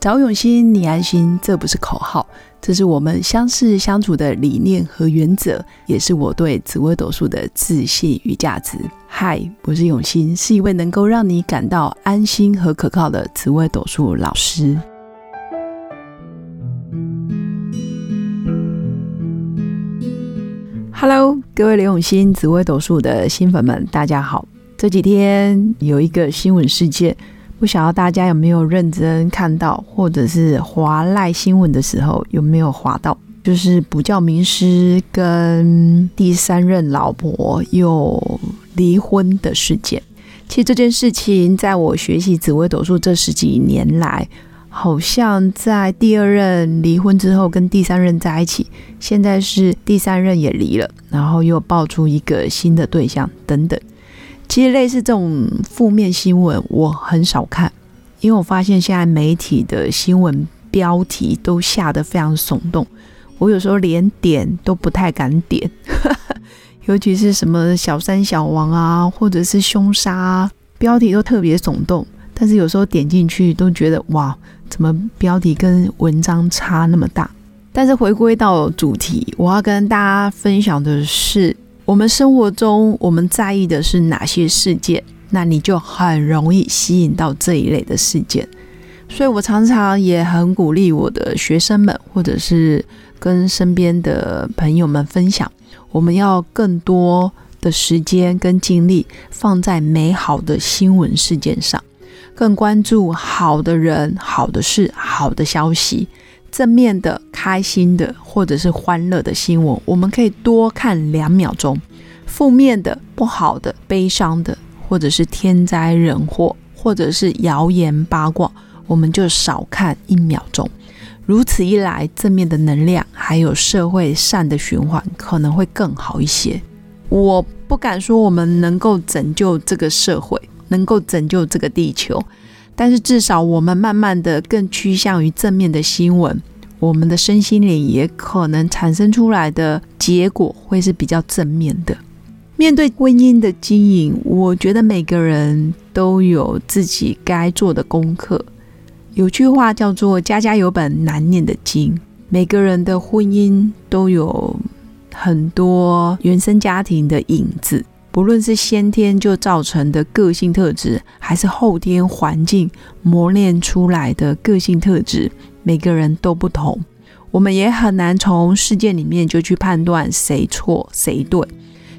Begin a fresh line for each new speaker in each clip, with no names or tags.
找永新，你安心，这不是口号，这是我们相识相处的理念和原则，也是我对紫微斗数的自信与价值。嗨，我是永新，是一位能够让你感到安心和可靠的紫微斗数老师。Hello，各位刘永新紫微斗数的新粉们，大家好。这几天有一个新闻事件，不晓得大家有没有认真看到，或者是划赖新闻的时候有没有划到？就是补教名师跟第三任老婆又离婚的事件。其实这件事情，在我学习紫微斗数这十几年来。好像在第二任离婚之后，跟第三任在一起，现在是第三任也离了，然后又爆出一个新的对象等等。其实类似这种负面新闻，我很少看，因为我发现现在媒体的新闻标题都下得非常耸动，我有时候连点都不太敢点，尤其是什么小三小王啊，或者是凶杀，标题都特别耸动。但是有时候点进去都觉得哇，怎么标题跟文章差那么大？但是回归到主题，我要跟大家分享的是，我们生活中我们在意的是哪些事件，那你就很容易吸引到这一类的事件。所以我常常也很鼓励我的学生们，或者是跟身边的朋友们分享，我们要更多的时间跟精力放在美好的新闻事件上。更关注好的人、好的事、好的消息，正面的、开心的，或者是欢乐的新闻，我们可以多看两秒钟；负面的、不好的、悲伤的，或者是天灾人祸，或者是谣言八卦，我们就少看一秒钟。如此一来，正面的能量还有社会善的循环可能会更好一些。我不敢说我们能够拯救这个社会。能够拯救这个地球，但是至少我们慢慢的更趋向于正面的新闻，我们的身心灵也可能产生出来的结果会是比较正面的。面对婚姻的经营，我觉得每个人都有自己该做的功课。有句话叫做“家家有本难念的经”，每个人的婚姻都有很多原生家庭的影子。不论是先天就造成的个性特质，还是后天环境磨练出来的个性特质，每个人都不同。我们也很难从事件里面就去判断谁错谁对，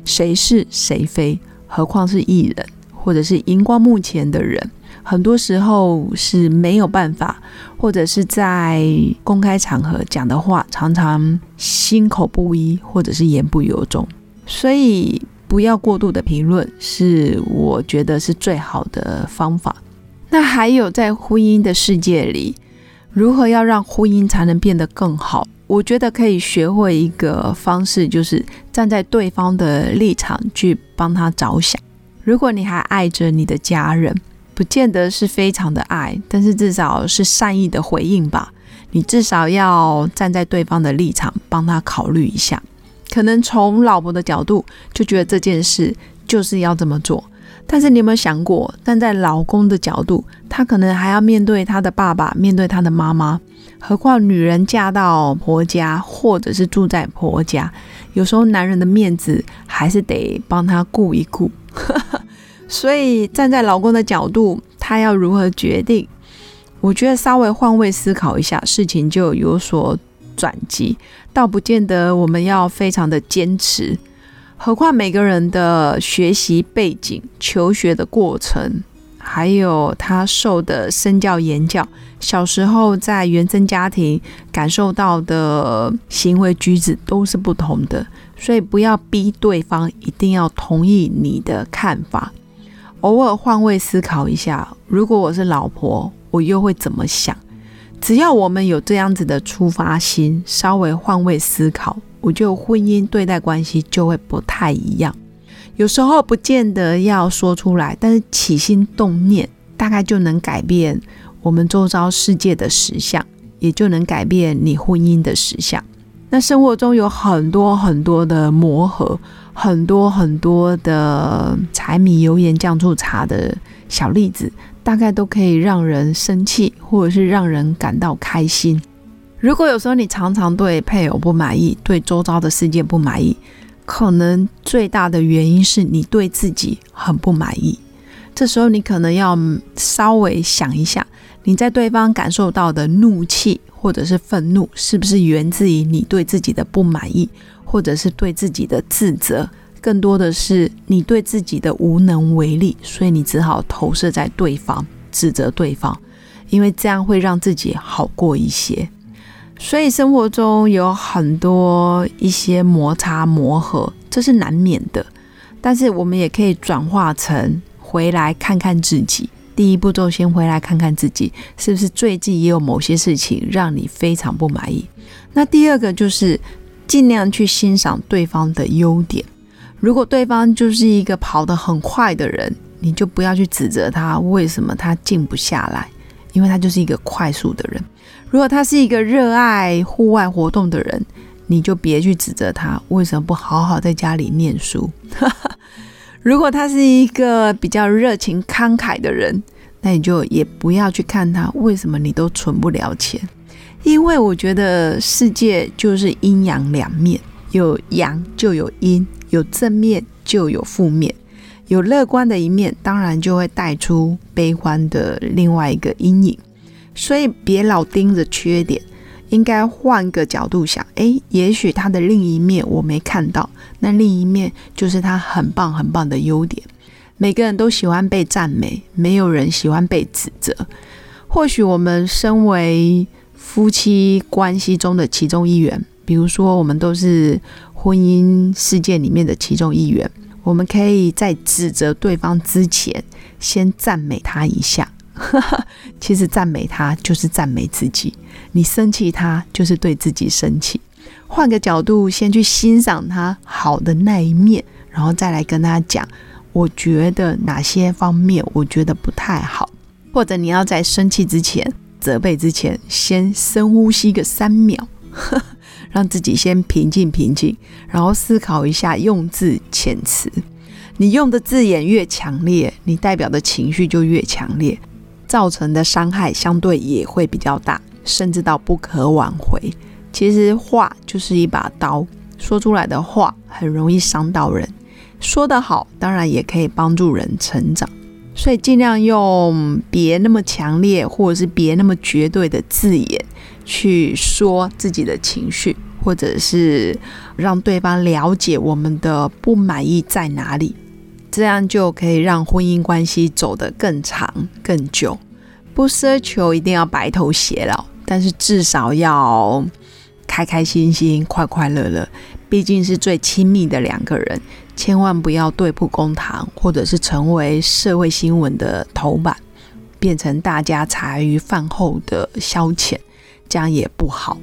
谁是谁非。何况是艺人，或者是荧光幕前的人，很多时候是没有办法，或者是在公开场合讲的话，常常心口不一，或者是言不由衷。所以。不要过度的评论，是我觉得是最好的方法。那还有在婚姻的世界里，如何要让婚姻才能变得更好？我觉得可以学会一个方式，就是站在对方的立场去帮他着想。如果你还爱着你的家人，不见得是非常的爱，但是至少是善意的回应吧。你至少要站在对方的立场，帮他考虑一下。可能从老婆的角度就觉得这件事就是要这么做，但是你有没有想过，站在老公的角度，他可能还要面对他的爸爸，面对他的妈妈，何况女人嫁到婆家或者是住在婆家，有时候男人的面子还是得帮他顾一顾。所以站在老公的角度，他要如何决定？我觉得稍微换位思考一下，事情就有所。转机倒不见得我们要非常的坚持，何况每个人的学习背景、求学的过程，还有他受的身教言教，小时候在原生家庭感受到的行为举止都是不同的，所以不要逼对方一定要同意你的看法，偶尔换位思考一下，如果我是老婆，我又会怎么想？只要我们有这样子的出发心，稍微换位思考，我觉得婚姻对待关系就会不太一样。有时候不见得要说出来，但是起心动念，大概就能改变我们周遭世界的实相，也就能改变你婚姻的实相。那生活中有很多很多的磨合，很多很多的柴米油盐酱醋茶的小例子。大概都可以让人生气，或者是让人感到开心。如果有时候你常常对配偶不满意，对周遭的世界不满意，可能最大的原因是你对自己很不满意。这时候你可能要稍微想一下，你在对方感受到的怒气或者是愤怒，是不是源自于你对自己的不满意，或者是对自己的自责？更多的是你对自己的无能为力，所以你只好投射在对方，指责对方，因为这样会让自己好过一些。所以生活中有很多一些摩擦磨合，这是难免的。但是我们也可以转化成回来看看自己。第一步骤，先回来看看自己是不是最近也有某些事情让你非常不满意。那第二个就是尽量去欣赏对方的优点。如果对方就是一个跑得很快的人，你就不要去指责他为什么他静不下来，因为他就是一个快速的人。如果他是一个热爱户外活动的人，你就别去指责他为什么不好好在家里念书。如果他是一个比较热情慷慨的人，那你就也不要去看他为什么你都存不了钱，因为我觉得世界就是阴阳两面，有阳就有阴。有正面就有负面，有乐观的一面，当然就会带出悲观的另外一个阴影。所以别老盯着缺点，应该换个角度想，诶，也许他的另一面我没看到，那另一面就是他很棒很棒的优点。每个人都喜欢被赞美，没有人喜欢被指责。或许我们身为夫妻关系中的其中一员，比如说我们都是。婚姻事件里面的其中一员，我们可以在指责对方之前，先赞美他一下。其实赞美他就是赞美自己，你生气他就是对自己生气。换个角度，先去欣赏他好的那一面，然后再来跟他讲，我觉得哪些方面我觉得不太好，或者你要在生气之前、责备之前，先深呼吸个三秒。让自己先平静平静，然后思考一下用字遣词。你用的字眼越强烈，你代表的情绪就越强烈，造成的伤害相对也会比较大，甚至到不可挽回。其实话就是一把刀，说出来的话很容易伤到人。说得好，当然也可以帮助人成长。所以尽量用别那么强烈，或者是别那么绝对的字眼。去说自己的情绪，或者是让对方了解我们的不满意在哪里，这样就可以让婚姻关系走得更长更久。不奢求一定要白头偕老，但是至少要开开心心、快快乐乐。毕竟是最亲密的两个人，千万不要对簿公堂，或者是成为社会新闻的头版，变成大家茶余饭后的消遣。这样也不好，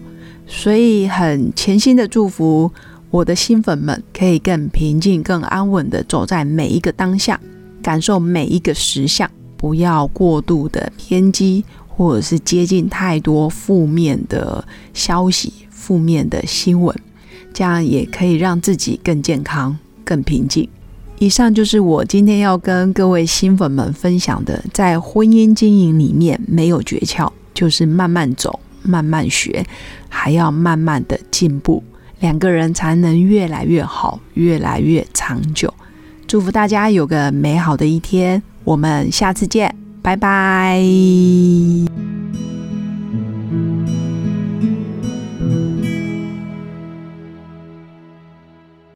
所以很潜心的祝福我的新粉们，可以更平静、更安稳的走在每一个当下，感受每一个实相，不要过度的偏激，或者是接近太多负面的消息、负面的新闻，这样也可以让自己更健康、更平静。以上就是我今天要跟各位新粉们分享的，在婚姻经营里面没有诀窍，就是慢慢走。慢慢学，还要慢慢的进步，两个人才能越来越好，越来越长久。祝福大家有个美好的一天，我们下次见，拜拜。